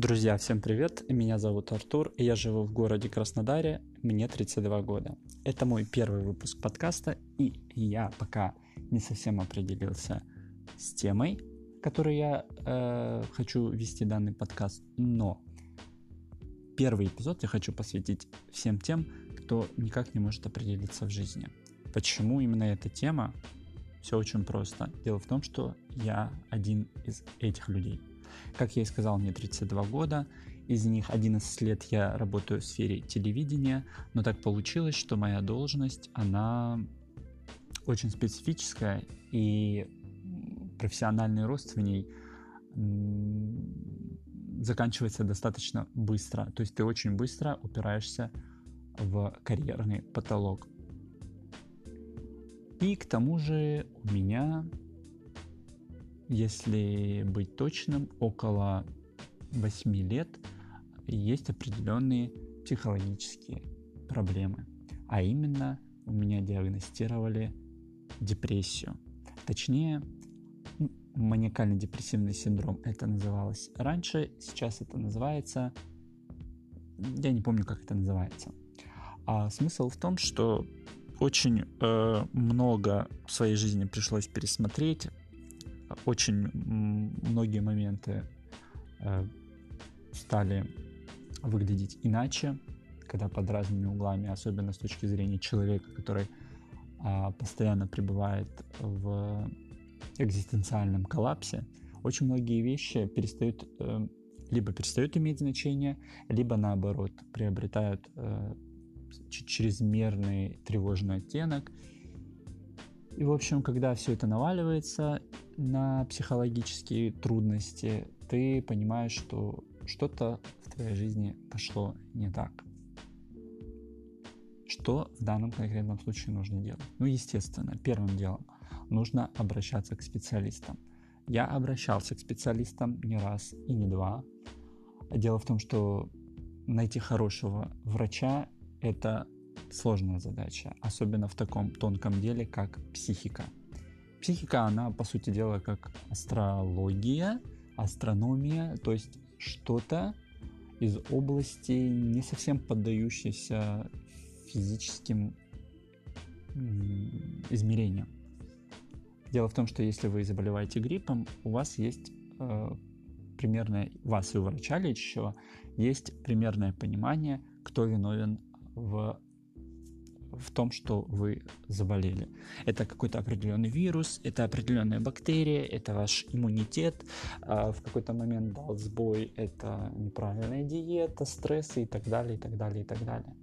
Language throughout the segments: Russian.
Друзья, всем привет! Меня зовут Артур, и я живу в городе Краснодаре, мне 32 года. Это мой первый выпуск подкаста, и я пока не совсем определился с темой, которой я э, хочу вести данный подкаст, но первый эпизод я хочу посвятить всем тем, кто никак не может определиться в жизни. Почему именно эта тема? Все очень просто. Дело в том, что я один из этих людей – как я и сказал, мне 32 года, из них 11 лет я работаю в сфере телевидения, но так получилось, что моя должность, она очень специфическая, и профессиональный рост в ней заканчивается достаточно быстро. То есть ты очень быстро упираешься в карьерный потолок. И к тому же у меня если быть точным, около 8 лет есть определенные психологические проблемы. А именно у меня диагностировали депрессию. Точнее, маниакально-депрессивный синдром это называлось раньше, сейчас это называется... Я не помню, как это называется. А смысл в том, что очень э, много в своей жизни пришлось пересмотреть, очень многие моменты э, стали выглядеть иначе, когда под разными углами, особенно с точки зрения человека, который а, постоянно пребывает в экзистенциальном коллапсе, очень многие вещи перестают э, либо перестают иметь значение, либо наоборот приобретают э, чрезмерный тревожный оттенок. И, в общем, когда все это наваливается, на психологические трудности, ты понимаешь, что что-то в твоей жизни пошло не так. Что в данном конкретном случае нужно делать? Ну, естественно, первым делом нужно обращаться к специалистам. Я обращался к специалистам не раз и не два. Дело в том, что найти хорошего врача – это сложная задача, особенно в таком тонком деле, как психика – Психика, она, по сути дела, как астрология, астрономия, то есть что-то из области не совсем поддающейся физическим измерениям. Дело в том, что если вы заболеваете гриппом, у вас есть э, примерное, вас и у врача лечащего есть примерное понимание, кто виновен в в том, что вы заболели. Это какой-то определенный вирус, это определенная бактерия, это ваш иммунитет, а в какой-то момент дал сбой, это неправильная диета, стрессы и так далее, и так далее, и так далее.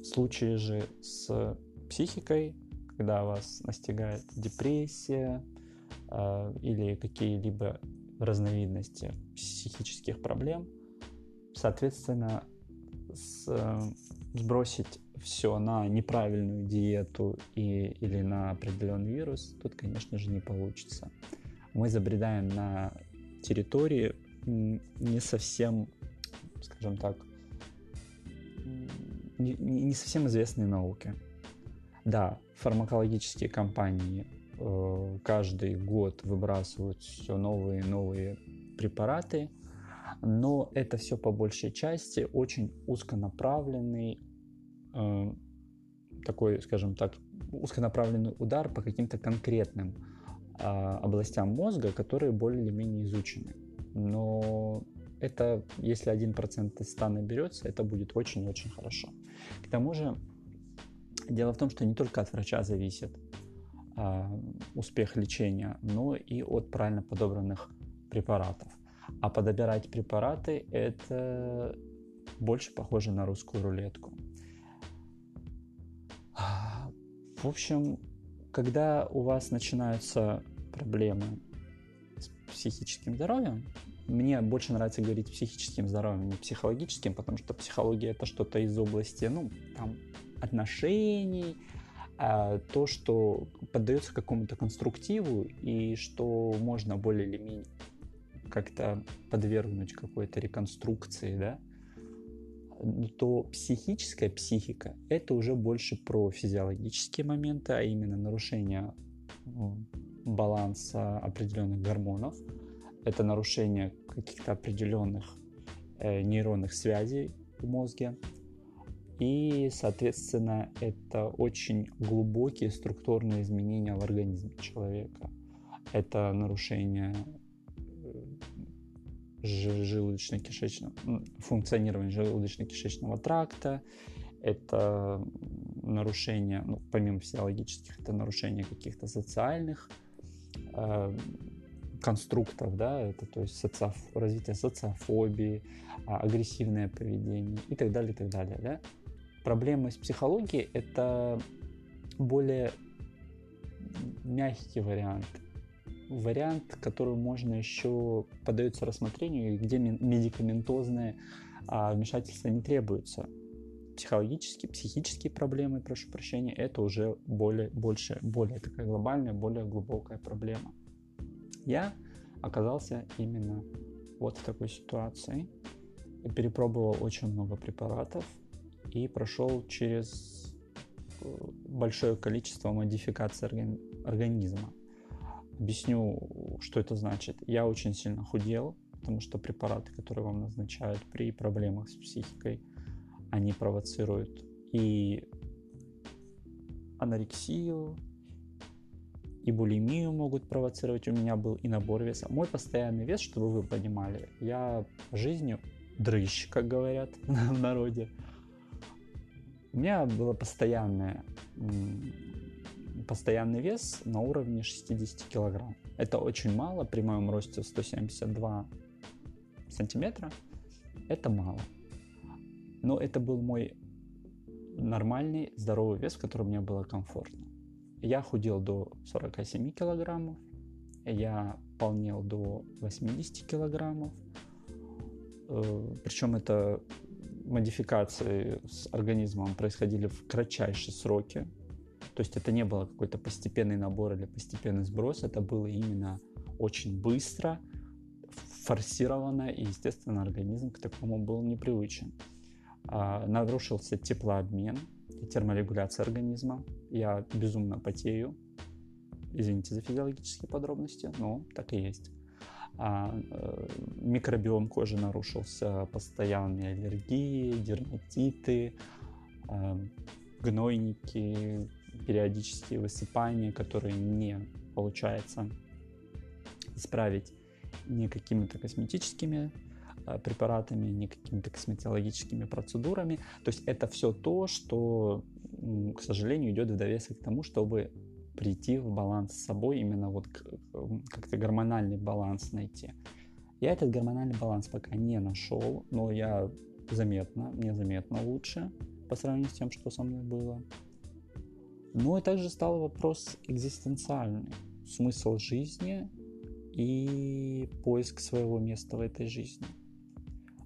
В случае же с психикой, когда вас настигает депрессия э, или какие-либо разновидности психических проблем, соответственно, с, э, сбросить все на неправильную диету и, или на определенный вирус, тут, конечно же, не получится. Мы забредаем на территории не совсем, скажем так, не, не совсем известные науки. Да, фармакологические компании э, каждый год выбрасывают все новые и новые препараты, но это все по большей части очень узконаправленный э, такой, скажем так, узконаправленный удар по каким-то конкретным э, областям мозга, которые более или менее изучены. Но это, если 1% из 100 наберется, это будет очень-очень хорошо. К тому же, дело в том, что не только от врача зависит э, успех лечения, но и от правильно подобранных препаратов. А подобирать препараты – это больше похоже на русскую рулетку. В общем, когда у вас начинаются проблемы с психическим здоровьем, мне больше нравится говорить психическим здоровьем, не психологическим, потому что психология это что-то из области, ну, там, отношений, а то, что поддается какому-то конструктиву и что можно более или менее как-то подвергнуть какой-то реконструкции, да, то психическая психика – это уже больше про физиологические моменты, а именно нарушение баланса определенных гормонов. Это нарушение каких-то определенных э, нейронных связей в мозге. И, соответственно, это очень глубокие структурные изменения в организме человека. Это нарушение желудочно-кишечного, функционирования желудочно-кишечного тракта, это нарушение, ну, помимо физиологических, это нарушение каких-то социальных э, конструктов, да, это то есть социоф, развитие социофобии, а, агрессивное поведение и так далее, и так далее, да. Проблемы с психологией — это более мягкий вариант, вариант, который можно еще подается рассмотрению, где медикаментозное а, вмешательство не требуется психологические, психические проблемы, прошу прощения, это уже более, больше, более такая глобальная, более глубокая проблема. Я оказался именно вот в такой ситуации. Перепробовал очень много препаратов и прошел через э, большое количество модификаций организма. Объясню, что это значит. Я очень сильно худел, потому что препараты, которые вам назначают при проблемах с психикой, они провоцируют и анорексию, и булимию могут провоцировать. У меня был и набор веса. Мой постоянный вес, чтобы вы понимали, я жизнью дрыщ, как говорят в народе. У меня было постоянное, постоянный вес на уровне 60 килограмм. Это очень мало при моем росте 172 сантиметра. Это мало. Но это был мой нормальный, здоровый вес, в котором мне было комфортно. Я худел до 47 килограммов, я полнел до 80 килограммов. Э, Причем это модификации с организмом происходили в кратчайшие сроки. То есть это не было какой-то постепенный набор или постепенный сброс, это было именно очень быстро, форсированно, и, естественно, организм к такому был непривычен. А, нарушился теплообмен и терморегуляция организма. Я безумно потею. Извините за физиологические подробности, но так и есть. А, э, микробиом кожи нарушился, постоянные аллергии, дерматиты, э, гнойники, периодические высыпания, которые не получается исправить ни какими-то косметическими Э, препаратами, ни какими-то косметологическими процедурами. То есть это все то, что, к сожалению, идет в довесок к тому, чтобы прийти в баланс с собой, именно вот как-то гормональный баланс найти. Я этот гормональный баланс пока не нашел, но я заметно, мне заметно лучше по сравнению с тем, что со мной было. Ну и также стал вопрос экзистенциальный. Смысл жизни и поиск своего места в этой жизни.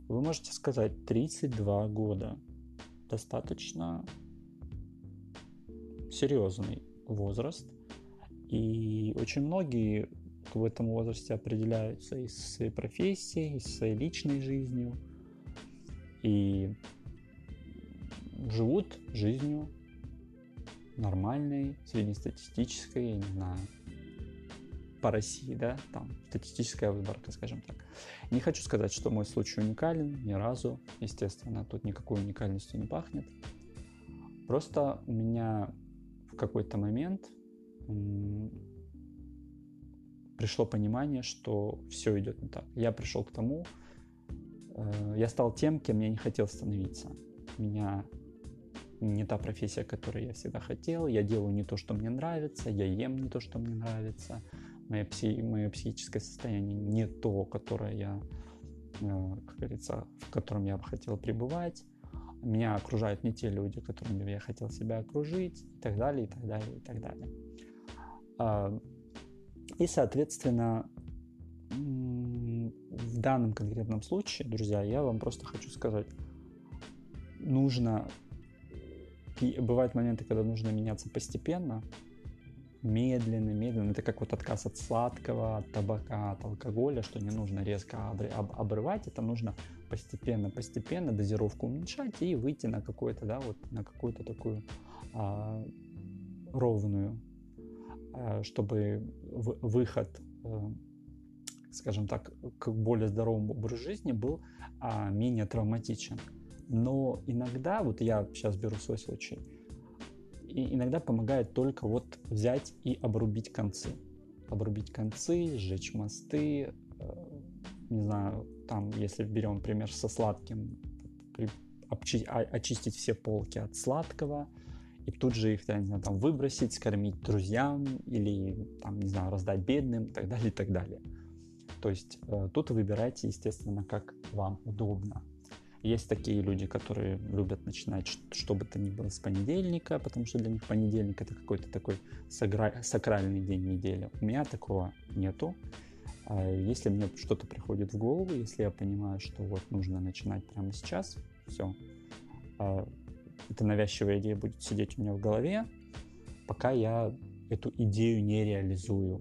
Вы можете сказать 32 года. Достаточно серьезный возраст. И очень многие в этом возрасте определяются и со своей профессией, и со своей личной жизнью. И живут жизнью нормальной, среднестатистической, я не знаю, по России, да, там статистическая выборка, скажем так. Не хочу сказать, что мой случай уникален, ни разу, естественно, тут никакой уникальностью не пахнет. Просто у меня в какой-то момент пришло понимание, что все идет не так. Я пришел к тому, э, я стал тем, кем я не хотел становиться. Меня не та профессия, которую я всегда хотел, я делаю не то, что мне нравится, я ем не то, что мне нравится, мое, пси, мое психическое состояние не то, которое я, э, как говорится, в котором я бы хотел пребывать. Меня окружают не те люди, которыми я хотел себя окружить, и так далее, и так далее, и так далее. А, и, соответственно, в данном конкретном случае, друзья, я вам просто хочу сказать, нужно, бывают моменты, когда нужно меняться постепенно, медленно, медленно. Это как вот отказ от сладкого, от табака, от алкоголя, что не нужно резко обрывать, это нужно постепенно, постепенно дозировку уменьшать и выйти на какую-то, да, вот на какую-то такую а, ровную, а, чтобы в, выход, а, скажем так, к более здоровому образу жизни был а, менее травматичен. Но иногда, вот я сейчас беру свой случай, и иногда помогает только вот взять и обрубить концы. Обрубить концы, сжечь мосты, э, не знаю, там, если берем пример со сладким, очистить все полки от сладкого, и тут же их, я не знаю, там выбросить, скормить друзьям или, там, не знаю, раздать бедным и так далее, и так далее. То есть э, тут выбирайте, естественно, как вам удобно. Есть такие люди, которые любят начинать что бы то ни было с понедельника, потому что для них понедельник это какой-то такой сакральный день недели. У меня такого нету. А если мне что-то приходит в голову, если я понимаю, что вот нужно начинать прямо сейчас, все, а, эта навязчивая идея будет сидеть у меня в голове, пока я эту идею не реализую,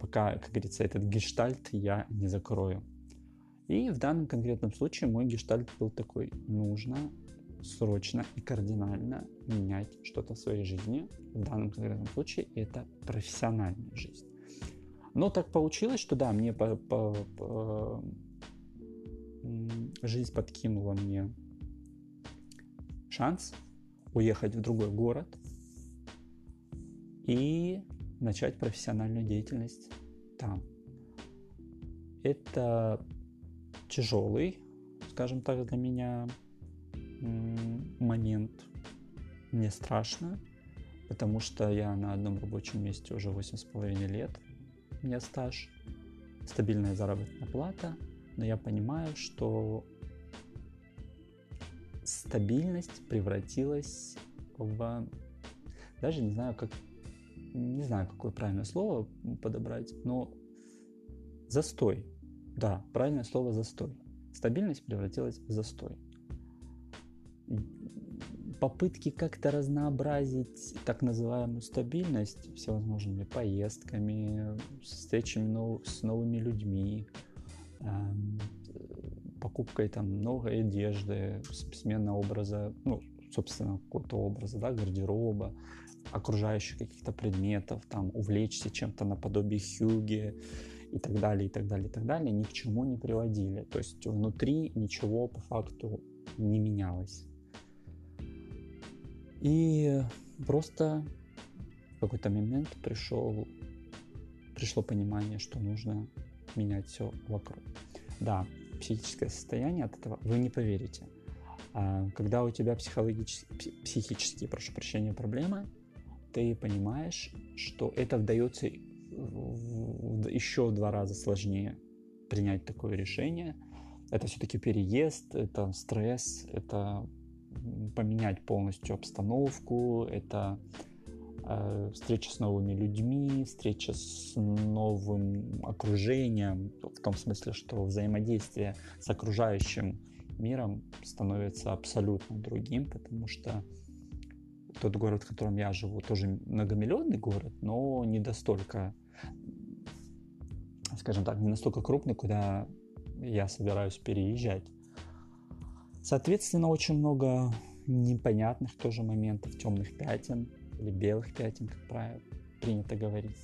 пока, как говорится, этот гештальт я не закрою. И в данном конкретном случае мой гештальт был такой, нужно срочно и кардинально менять что-то в своей жизни. В данном конкретном случае это профессиональная жизнь. Но так получилось, что да, мне по, по, по, жизнь подкинула мне шанс уехать в другой город и начать профессиональную деятельность там. Это тяжелый, скажем так, для меня момент. Мне страшно, потому что я на одном рабочем месте уже 8,5 лет. У меня стаж, стабильная заработная плата, но я понимаю, что стабильность превратилась в... Даже не знаю, как... Не знаю, какое правильное слово подобрать, но застой. Да, правильное слово застой. Стабильность превратилась в застой. Попытки как-то разнообразить так называемую стабильность всевозможными поездками, встречами с новыми людьми, эм, покупкой там новой одежды, смена образа, ну, собственно, какого-то образа, да, гардероба, окружающих каких-то предметов, там, увлечься чем-то наподобие хюги, и так далее, и так далее, и так далее, ни к чему не приводили. То есть внутри ничего по факту не менялось. И просто в какой-то момент пришел, пришло понимание, что нужно менять все вокруг. Да, психическое состояние от этого вы не поверите. А когда у тебя психологические, психические, прошу прощения, проблемы, ты понимаешь, что это вдается еще в два раза сложнее принять такое решение. Это все-таки переезд, это стресс, это поменять полностью обстановку, это э, встреча с новыми людьми, встреча с новым окружением, в том смысле, что взаимодействие с окружающим миром становится абсолютно другим, потому что тот город, в котором я живу, тоже многомиллионный город, но не достолько скажем так, не настолько крупный, куда я собираюсь переезжать. Соответственно, очень много непонятных тоже моментов, темных пятен или белых пятен, как правило, принято говорить.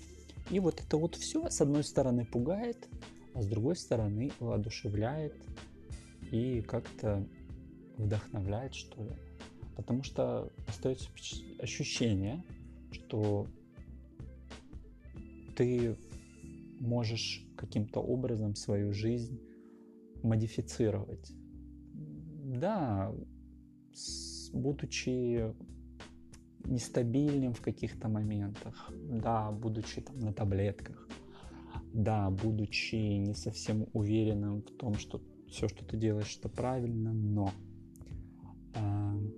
И вот это вот все, с одной стороны, пугает, а с другой стороны, воодушевляет и как-то вдохновляет, что ли. Потому что остается ощущение, что ты можешь каким-то образом свою жизнь модифицировать. Да, будучи нестабильным в каких-то моментах, да, будучи там на таблетках, да, будучи не совсем уверенным в том, что все, что ты делаешь, это правильно, но э,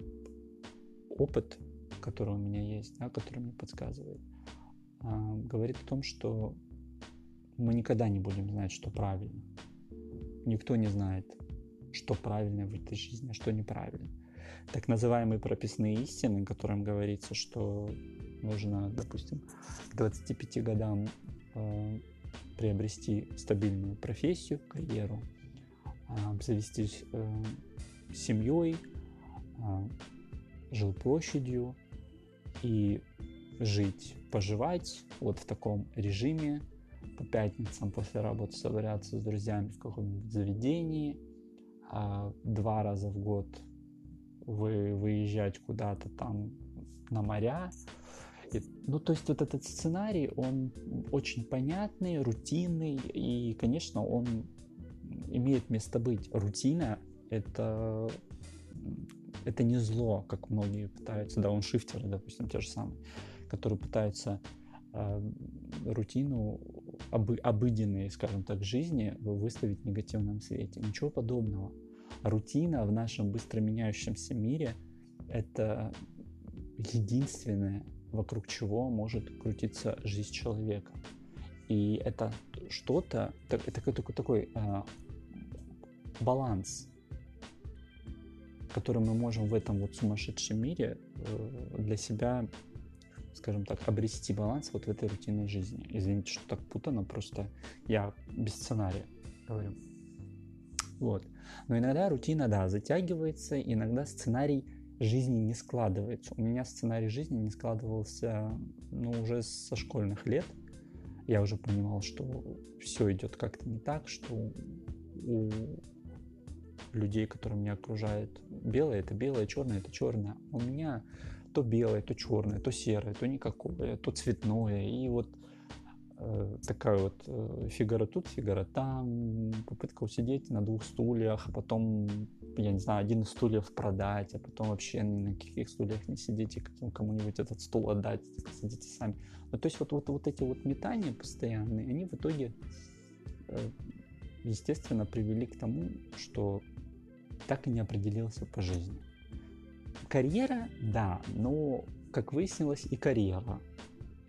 опыт, который у меня есть, да, который мне подсказывает, э, говорит о том, что мы никогда не будем знать, что правильно. Никто не знает, что правильно в этой жизни, а что неправильно. Так называемые прописные истины, в котором говорится, что нужно, допустим, к 25 годам э, приобрести стабильную профессию, карьеру, э, обзавестись э, семьей, э, жилплощадью и жить, поживать вот в таком режиме по пятницам после работы собираться с друзьями в каком-нибудь заведении, а два раза в год вы выезжать куда-то там на моря. И, ну, то есть вот этот сценарий, он очень понятный, рутинный, и, конечно, он имеет место быть. Рутина — это, это не зло, как многие пытаются, да, он шифтеры, допустим, те же самые, которые пытаются э, рутину обы, обыденной, скажем так, жизни выставить в негативном свете. Ничего подобного. Рутина в нашем быстро меняющемся мире — это единственное, вокруг чего может крутиться жизнь человека. И это что-то, это такой, такой, такой а, баланс, который мы можем в этом вот сумасшедшем мире э, для себя, скажем так, обрести баланс вот в этой рутинной жизни. Извините, что так путано, просто я без сценария говорю. Вот. Но иногда рутина, да, затягивается, иногда сценарий жизни не складывается. У меня сценарий жизни не складывался, ну, уже со школьных лет. Я уже понимал, что все идет как-то не так, что у людей, которые меня окружают, белое это белое, черное это черное. У меня то белое, то черное, то серое, то никакое, то цветное. И вот Э, такая вот э, фигура тут, фигура там, попытка усидеть на двух стульях, а потом, я не знаю, один из стульев продать, а потом вообще ни на каких стульях не сидите, кому-нибудь этот стул отдать, сидите сами. Ну, то есть вот, вот, вот эти вот метания постоянные, они в итоге, э, естественно, привели к тому, что так и не определился по жизни. Карьера, да, но, как выяснилось, и карьера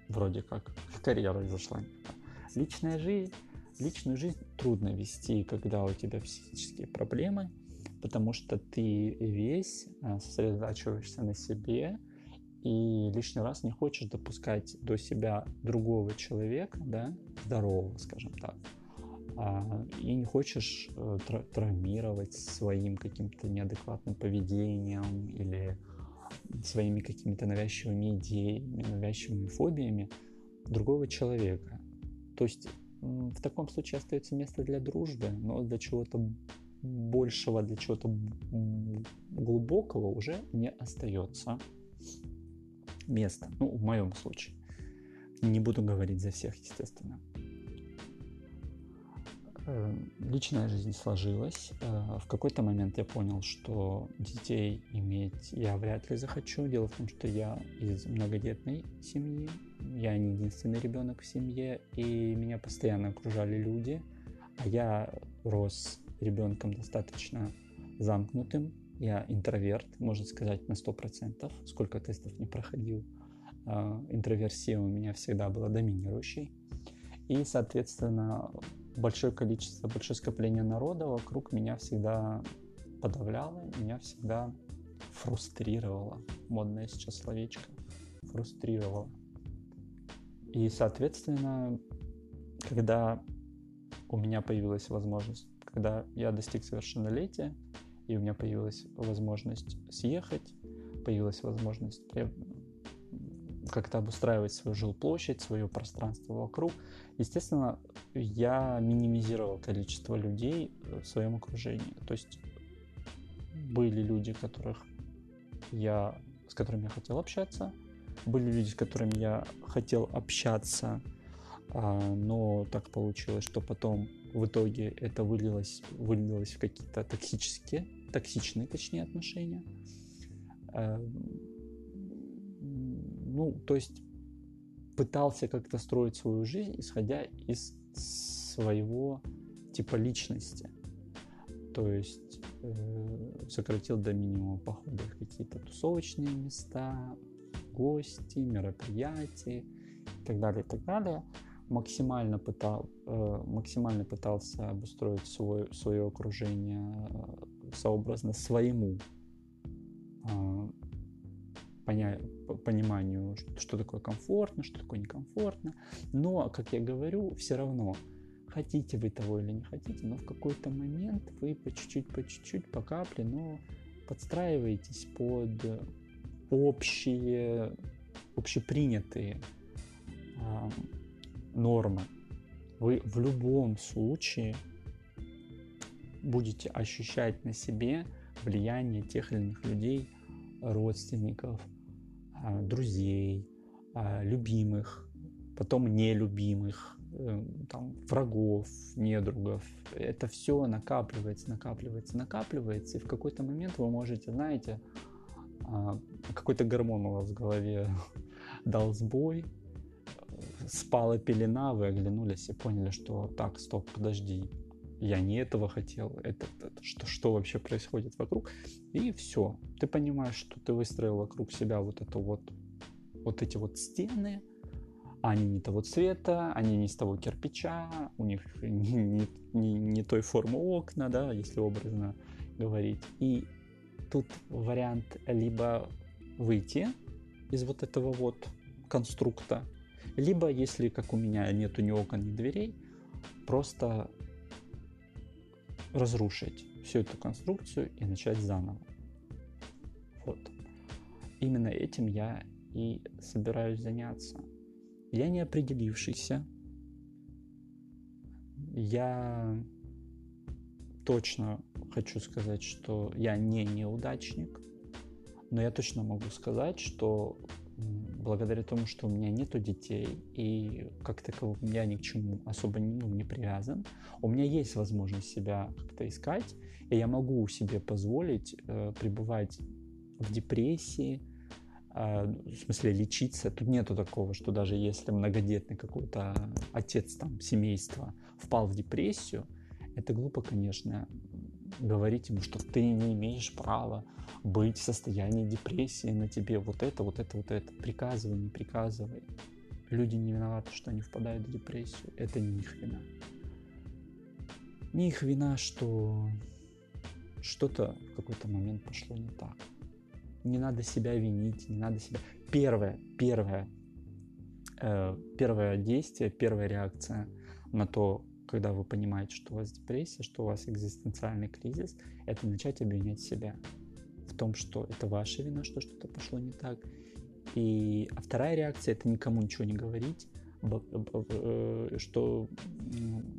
вроде как карьера зашла. Личная жизнь, личную жизнь трудно вести, когда у тебя психические проблемы, потому что ты весь а, сосредотачиваешься на себе и лишний раз не хочешь допускать до себя другого человека, да, здорового, скажем так, и не хочешь э, травмировать своим каким-то неадекватным поведением или своими какими-то навязчивыми идеями, навязчивыми фобиями другого человека. То есть в таком случае остается место для дружбы, но для чего-то большего, для чего-то глубокого уже не остается места. Ну, в моем случае. Не буду говорить за всех, естественно. Э, личная жизнь сложилась. Э, в какой-то момент я понял, что детей иметь я вряд ли захочу. Дело в том, что я из многодетной семьи. Я не единственный ребенок в семье, и меня постоянно окружали люди. А я рос ребенком достаточно замкнутым. Я интроверт, можно сказать, на 100%. Сколько тестов не проходил. Э, интроверсия у меня всегда была доминирующей. И, соответственно, большое количество, большое скопление народа вокруг меня всегда подавляло, меня всегда фрустрировало. Модное сейчас словечко. Фрустрировало. И, соответственно, когда у меня появилась возможность, когда я достиг совершеннолетия, и у меня появилась возможность съехать, появилась возможность как-то обустраивать свою жилплощадь, свое пространство вокруг. Естественно, я минимизировал количество людей в своем окружении. То есть были люди, которых я, с которыми я хотел общаться, были люди, с которыми я хотел общаться, а, но так получилось, что потом в итоге это вылилось, вылилось в какие-то токсические, токсичные, точнее, отношения. Ну, то есть пытался как-то строить свою жизнь, исходя из своего типа личности. То есть э, сократил до минимума походы в какие-то тусовочные места, гости, мероприятия и так далее, и так далее. Максимально, пытал, э, максимально пытался обустроить свой, свое окружение э, сообразно своему э, поня пониманию, что такое комфортно, что такое некомфортно. Но, как я говорю, все равно, хотите вы того или не хотите, но в какой-то момент вы по чуть-чуть, по чуть-чуть, по капле, но подстраиваетесь под общие, общепринятые э, нормы. вы в любом случае будете ощущать на себе влияние тех или иных людей, родственников, друзей, а, любимых, потом нелюбимых, э, там, врагов, недругов. Это все накапливается, накапливается, накапливается, и в какой-то момент вы можете, знаете, а, какой-то гормон у вас в голове дал сбой, спала пелена, вы оглянулись и поняли, что так, стоп, подожди, я не этого хотел, это, это что, что вообще происходит вокруг, и все, ты понимаешь, что ты выстроил вокруг себя вот это вот, вот эти вот стены, они не того цвета, они не из того кирпича, у них не, не, не, не той формы окна, да, если образно говорить. И тут вариант либо выйти из вот этого вот конструкта, либо, если, как у меня, нету ни окон, ни дверей, просто разрушить всю эту конструкцию и начать заново. Вот. Именно этим я и собираюсь заняться. Я не определившийся. Я точно хочу сказать, что я не неудачник, но я точно могу сказать, что благодаря тому, что у меня нету детей и как такового я ни к чему особо ну, не привязан, у меня есть возможность себя как-то искать, и я могу себе позволить э, пребывать в депрессии, э, в смысле лечиться. Тут нету такого, что даже если многодетный какой-то отец там семейства впал в депрессию, это глупо, конечно, говорить ему, что ты не имеешь права быть в состоянии депрессии на тебе, вот это, вот это, вот это. Приказывай, не приказывай. Люди не виноваты, что они впадают в депрессию. Это не их вина. Не их вина, что что-то в какой-то момент пошло не так. Не надо себя винить, не надо себя... Первое, первое, э, первое действие, первая реакция на то, когда вы понимаете, что у вас депрессия, что у вас экзистенциальный кризис, это начать обвинять себя в том, что это ваша вина, что что-то пошло не так. И а вторая реакция это никому ничего не говорить, э, что,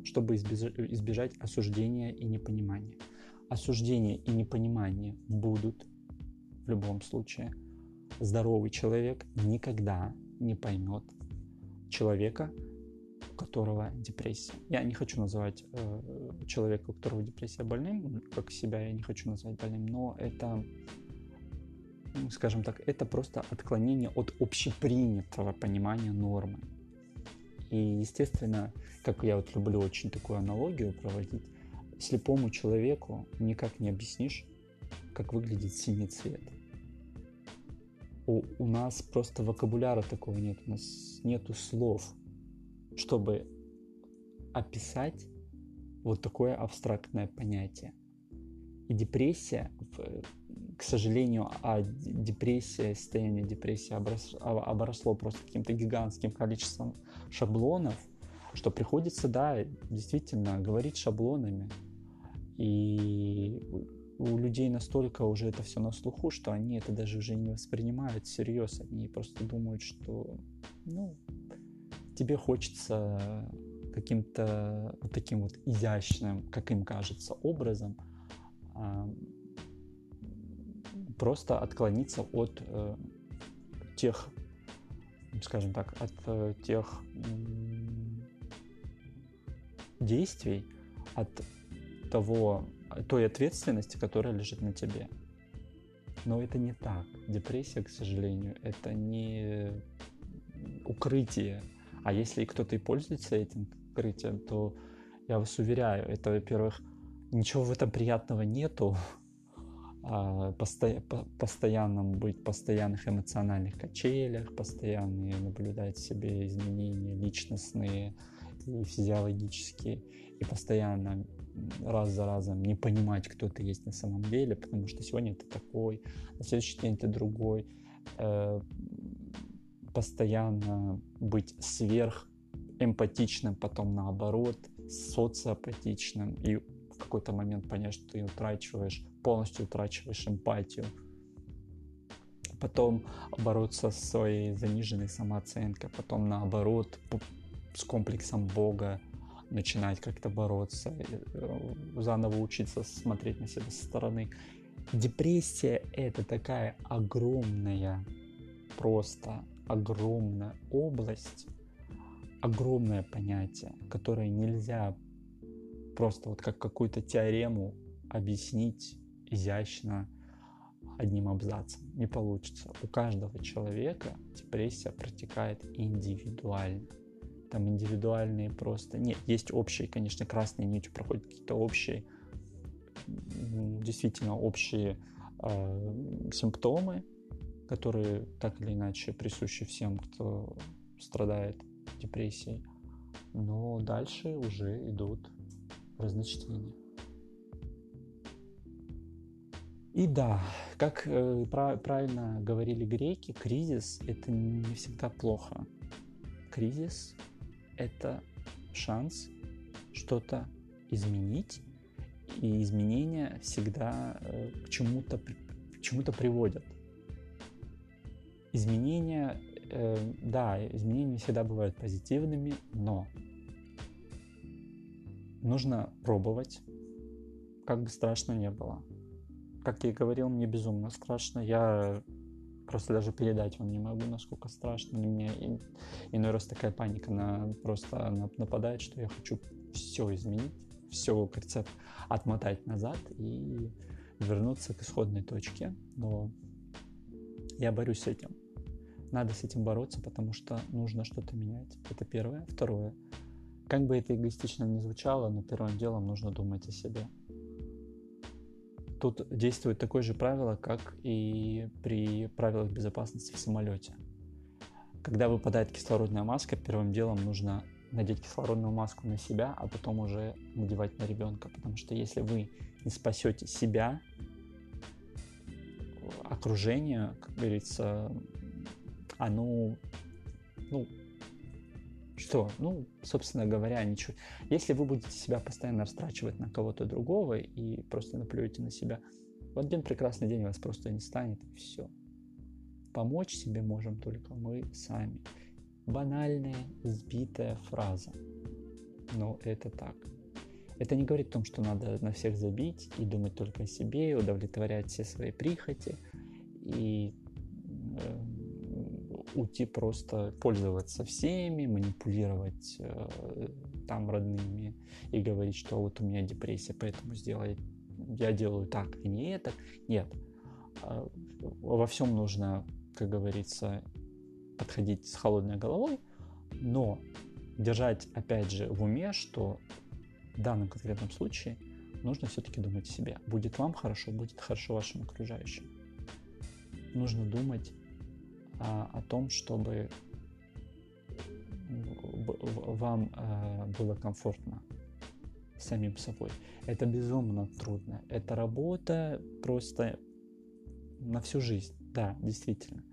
чтобы избежать осуждения и непонимания. Осуждение и непонимание будут в любом случае. Здоровый человек никогда не поймет человека, которого депрессия. Я не хочу называть э, человека, у которого депрессия больным, как себя я не хочу назвать больным, но это, скажем так, это просто отклонение от общепринятого понимания нормы. И, естественно, как я вот люблю очень такую аналогию проводить, слепому человеку никак не объяснишь, как выглядит синий цвет. У, у нас просто вокабуляра такого нет, у нас нету слов, чтобы описать вот такое абстрактное понятие. И депрессия, к сожалению, а депрессия, состояние депрессии обросло, обросло просто каким-то гигантским количеством шаблонов, что приходится, да, действительно говорить шаблонами. И у людей настолько уже это все на слуху, что они это даже уже не воспринимают всерьез. Они просто думают, что, ну, тебе хочется каким-то вот таким вот изящным, как им кажется, образом а, просто отклониться от э, тех, скажем так, от э, тех действий, от того, той ответственности, которая лежит на тебе. Но это не так. Депрессия, к сожалению, это не укрытие а если кто-то и пользуется этим покрытием, то я вас уверяю, это, во-первых, ничего в этом приятного нету, а, посто... постоянно быть в постоянных эмоциональных качелях, постоянно наблюдать в себе изменения личностные и физиологические, и постоянно раз за разом не понимать, кто ты есть на самом деле, потому что сегодня ты такой, на следующий день ты другой, э, постоянно быть сверх эмпатичным, потом наоборот, социопатичным, и в какой-то момент понять, что ты утрачиваешь, полностью утрачиваешь эмпатию. Потом бороться с своей заниженной самооценкой, потом наоборот с комплексом Бога начинать как-то бороться, э, заново учиться смотреть на себя со стороны. Депрессия — это такая огромная, просто огромная область, огромное понятие, которое нельзя просто вот как какую-то теорему объяснить изящно одним абзацем. Не получится. У каждого человека депрессия протекает индивидуально. Там индивидуальные просто... Нет, есть общие, конечно, красные нити проходят какие-то общие, действительно общие э, симптомы, которые так или иначе присущи всем, кто страдает депрессией. Но дальше уже идут разночтения. И да, как э, правильно говорили греки, кризис это не всегда плохо. Кризис это шанс что-то изменить, и изменения всегда э, к чему-то к чему-то приводят. Изменения, э, да, изменения всегда бывают позитивными, но нужно пробовать, как бы страшно не было как я и говорил, мне безумно страшно. Я просто даже передать вам не могу, насколько страшно. Мне иной раз такая паника на, просто нападает, что я хочу все изменить, все, как говорится, отмотать назад и вернуться к исходной точке. Но я борюсь с этим. Надо с этим бороться, потому что нужно что-то менять. Это первое. Второе. Как бы это эгоистично ни звучало, но первым делом нужно думать о себе тут действует такое же правило, как и при правилах безопасности в самолете. Когда выпадает кислородная маска, первым делом нужно надеть кислородную маску на себя, а потом уже надевать на ребенка. Потому что если вы не спасете себя, окружение, как говорится, оно ну, что? Ну, собственно говоря, ничего. Если вы будете себя постоянно растрачивать на кого-то другого и просто наплюете на себя, в один прекрасный день вас просто не станет, и все. Помочь себе можем только мы сами. Банальная, избитая фраза. Но это так. Это не говорит о том, что надо на всех забить и думать только о себе, удовлетворять все свои прихоти и уйти просто пользоваться всеми, манипулировать э, там родными и говорить, что вот у меня депрессия, поэтому сделай, я делаю так, а не это. Нет. А, во всем нужно, как говорится, подходить с холодной головой, но держать, опять же, в уме, что в данном конкретном случае нужно все-таки думать о себе. Будет вам хорошо, будет хорошо вашим окружающим. Нужно думать о том, чтобы вам а, было комфортно самим собой. Это безумно трудно. Это работа просто на всю жизнь. Да, действительно.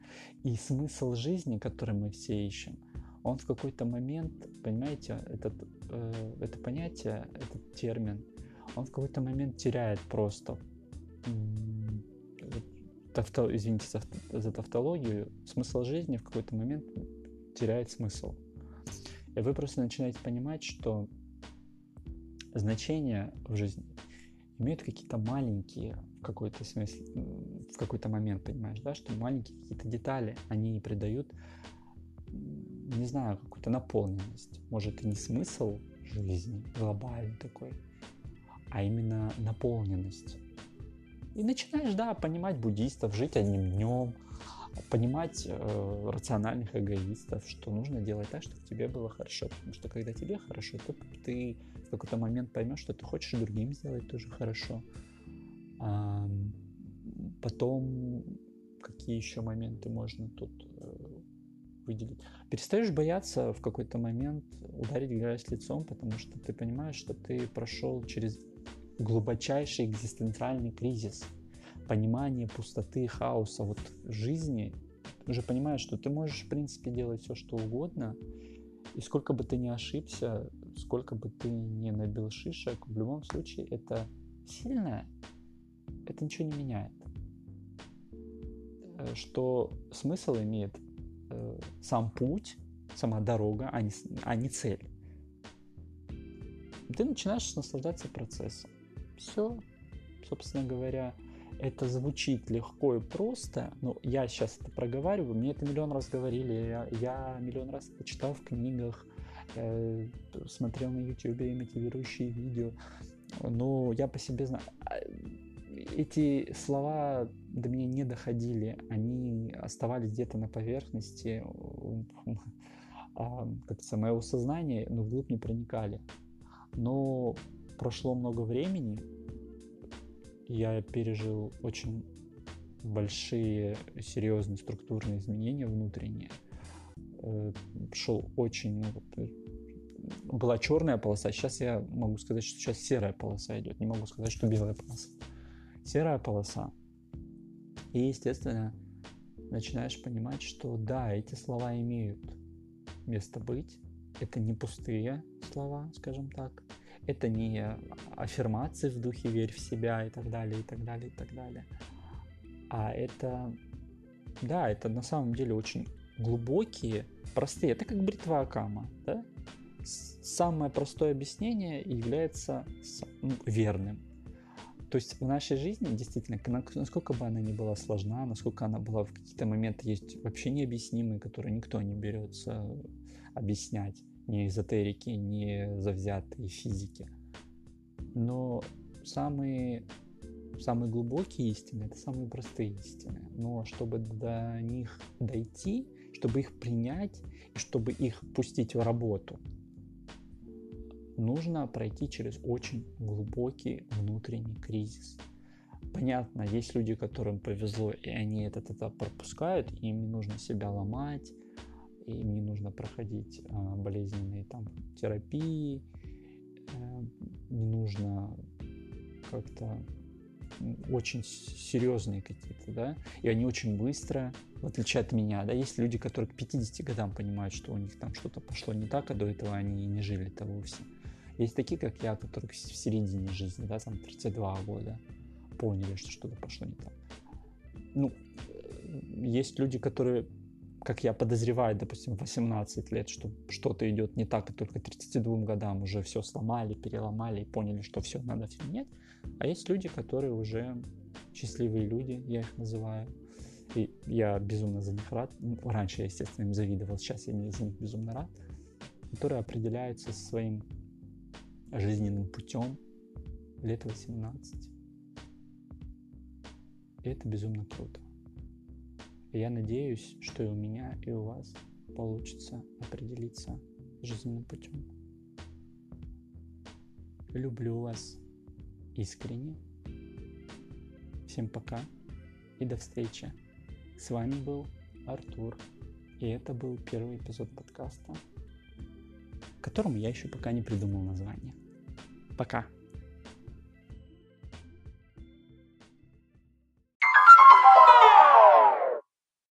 И смысл жизни, который мы все ищем, он в какой-то момент, понимаете, этот, э, это понятие, этот термин, он в какой-то момент теряет просто тавто, извините за, за тавтологию, смысл жизни в какой-то момент теряет смысл. И вы просто начинаете понимать, что значения в жизни имеют какие-то маленькие в какой-то смысле, в какой-то момент, понимаешь, да, что маленькие какие-то детали, они придают, не знаю, какую-то наполненность. Может, и не смысл жизни глобальный такой, а именно наполненность. И начинаешь, да, понимать буддистов, жить одним днем, понимать э, рациональных эгоистов, что нужно делать так, чтобы тебе было хорошо. Потому что когда тебе хорошо, то ты в какой-то момент поймешь, что ты хочешь другим сделать тоже хорошо. А, потом какие еще моменты можно тут э, выделить? Перестаешь бояться в какой-то момент ударить грязь лицом, потому что ты понимаешь, что ты прошел через глубочайший экзистенциальный кризис, понимание пустоты, хаоса вот жизни, уже понимаешь, что ты можешь, в принципе, делать все, что угодно, и сколько бы ты ни ошибся, сколько бы ты ни набил шишек, в любом случае это сильное, это ничего не меняет. Э, что смысл имеет э, сам путь, сама дорога, а не, а не цель. ты начинаешь наслаждаться процессом. Все, собственно говоря, это звучит легко и просто, но я сейчас это проговариваю, мне это миллион раз говорили, я, я миллион раз это читал в книгах, э, смотрел на YouTube мотивирующие видео, но я по себе знаю. А, эти слова до меня не доходили, они оставались где-то на поверхности, а, как-то моего сознания, но вглубь не проникали. Но прошло много времени, я пережил очень большие, серьезные структурные изменения внутренние. Э, Шел очень... Ну, была черная полоса, сейчас я могу сказать, что сейчас серая полоса идет. Не могу сказать, что белая полоса. Серая полоса. И, естественно, начинаешь понимать, что да, эти слова имеют место быть. Это не пустые слова, скажем так это не аффирмации в духе «верь в себя» и так далее, и так далее, и так далее. А это, да, это на самом деле очень глубокие, простые. Это как бритва Акама, да? Самое простое объяснение является ну, верным. То есть в нашей жизни действительно, насколько бы она ни была сложна, насколько она была в какие-то моменты есть вообще необъяснимые, которые никто не берется объяснять, ни эзотерики, ни завзятые физики. Но самые, самые глубокие истины — это самые простые истины. Но чтобы до них дойти, чтобы их принять, и чтобы их пустить в работу, нужно пройти через очень глубокий внутренний кризис. Понятно, есть люди, которым повезло, и они этот этап пропускают, им не нужно себя ломать, им не нужно проходить а, болезненные там терапии, э, не нужно как-то очень серьезные какие-то, да, и они очень быстро, в отличие от меня, да, есть люди, которые к 50 годам понимают, что у них там что-то пошло не так, а до этого они не жили-то вовсе. Есть такие, как я, которые в середине жизни, да, там 32 года, поняли, что что-то пошло не так. Ну, э, есть люди, которые как я подозреваю, допустим, 18 лет, что что-то идет не так, и только 32 годам уже все сломали, переломали и поняли, что все, надо все менять. А есть люди, которые уже счастливые люди, я их называю. И я безумно за них рад. Ну, раньше я, естественно, им завидовал, сейчас я не за них безумно рад. Которые определяются своим жизненным путем лет 18. И это безумно круто. Я надеюсь, что и у меня, и у вас получится определиться жизненным путем. Люблю вас искренне. Всем пока и до встречи. С вами был Артур. И это был первый эпизод подкаста, которому я еще пока не придумал название. Пока!